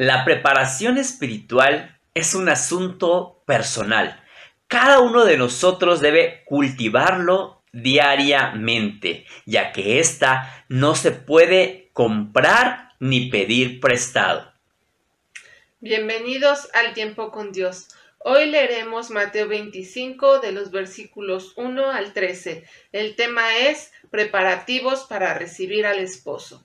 La preparación espiritual es un asunto personal. Cada uno de nosotros debe cultivarlo diariamente, ya que ésta no se puede comprar ni pedir prestado. Bienvenidos al tiempo con Dios. Hoy leeremos Mateo 25 de los versículos 1 al 13. El tema es preparativos para recibir al esposo.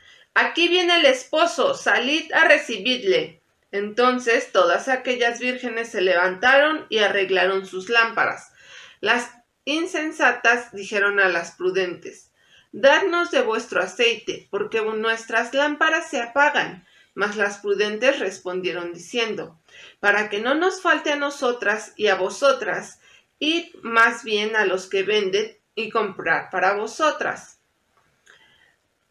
Aquí viene el esposo, salid a recibirle. Entonces todas aquellas vírgenes se levantaron y arreglaron sus lámparas. Las insensatas dijeron a las prudentes, Dadnos de vuestro aceite, porque nuestras lámparas se apagan. Mas las prudentes respondieron diciendo, Para que no nos falte a nosotras y a vosotras, id más bien a los que venden y comprar para vosotras.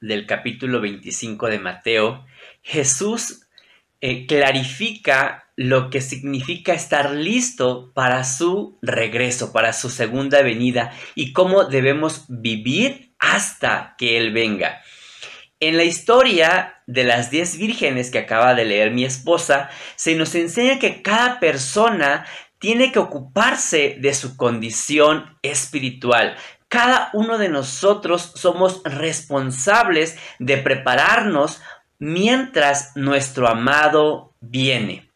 del capítulo 25 de Mateo, Jesús eh, clarifica lo que significa estar listo para su regreso, para su segunda venida y cómo debemos vivir hasta que Él venga. En la historia de las diez vírgenes que acaba de leer mi esposa, se nos enseña que cada persona tiene que ocuparse de su condición espiritual. Cada uno de nosotros somos responsables de prepararnos mientras nuestro amado viene.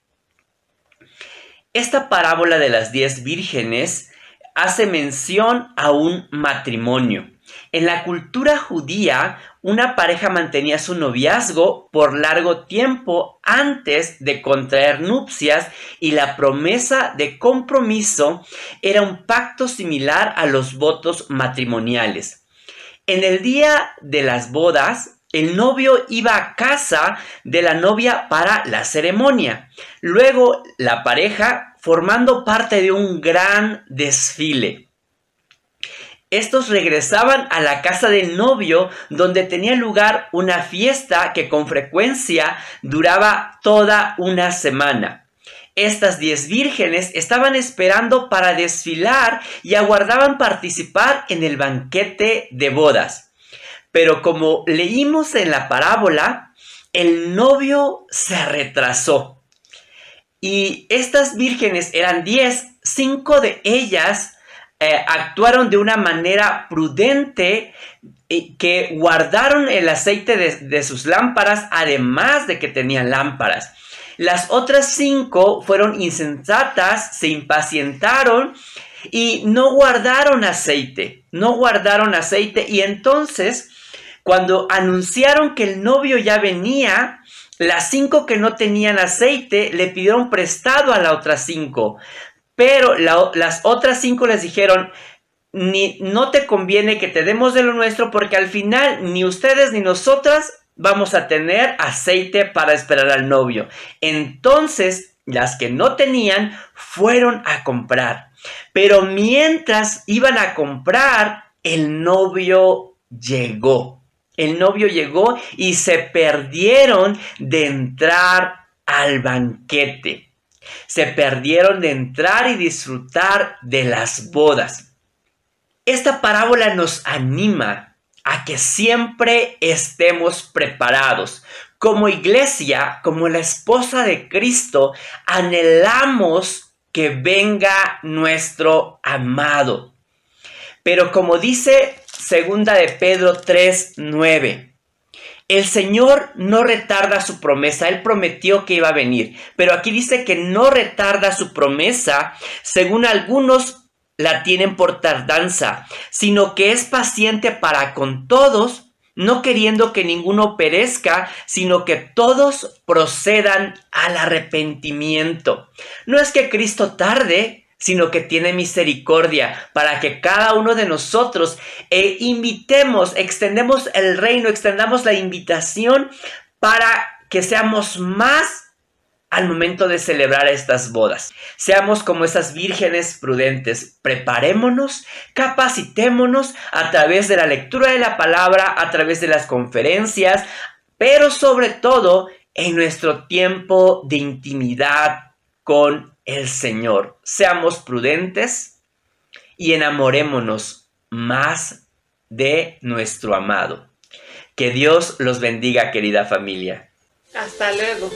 Esta parábola de las diez vírgenes hace mención a un matrimonio. En la cultura judía, una pareja mantenía su noviazgo por largo tiempo antes de contraer nupcias y la promesa de compromiso era un pacto similar a los votos matrimoniales. En el día de las bodas, el novio iba a casa de la novia para la ceremonia. Luego, la pareja formando parte de un gran desfile. Estos regresaban a la casa del novio donde tenía lugar una fiesta que con frecuencia duraba toda una semana. Estas diez vírgenes estaban esperando para desfilar y aguardaban participar en el banquete de bodas. Pero como leímos en la parábola, el novio se retrasó. Y estas vírgenes eran diez, cinco de ellas eh, actuaron de una manera prudente y que guardaron el aceite de, de sus lámparas, además de que tenían lámparas. Las otras cinco fueron insensatas, se impacientaron y no guardaron aceite, no guardaron aceite y entonces cuando anunciaron que el novio ya venía, las cinco que no tenían aceite le pidieron prestado a las otras cinco. Pero las otras cinco les dijeron, ni, no te conviene que te demos de lo nuestro porque al final ni ustedes ni nosotras vamos a tener aceite para esperar al novio. Entonces, las que no tenían fueron a comprar. Pero mientras iban a comprar, el novio llegó. El novio llegó y se perdieron de entrar al banquete se perdieron de entrar y disfrutar de las bodas. Esta parábola nos anima a que siempre estemos preparados. Como iglesia, como la esposa de Cristo, anhelamos que venga nuestro amado. Pero como dice segunda de Pedro 3, 9, el Señor no retarda su promesa, Él prometió que iba a venir, pero aquí dice que no retarda su promesa, según algunos la tienen por tardanza, sino que es paciente para con todos, no queriendo que ninguno perezca, sino que todos procedan al arrepentimiento. No es que Cristo tarde, sino que tiene misericordia para que cada uno de nosotros eh, invitemos, extendemos el reino, extendamos la invitación para que seamos más al momento de celebrar estas bodas. Seamos como esas vírgenes prudentes. Preparémonos, capacitémonos a través de la lectura de la palabra, a través de las conferencias, pero sobre todo en nuestro tiempo de intimidad con el Señor. Seamos prudentes y enamorémonos más de nuestro amado. Que Dios los bendiga, querida familia. Hasta luego.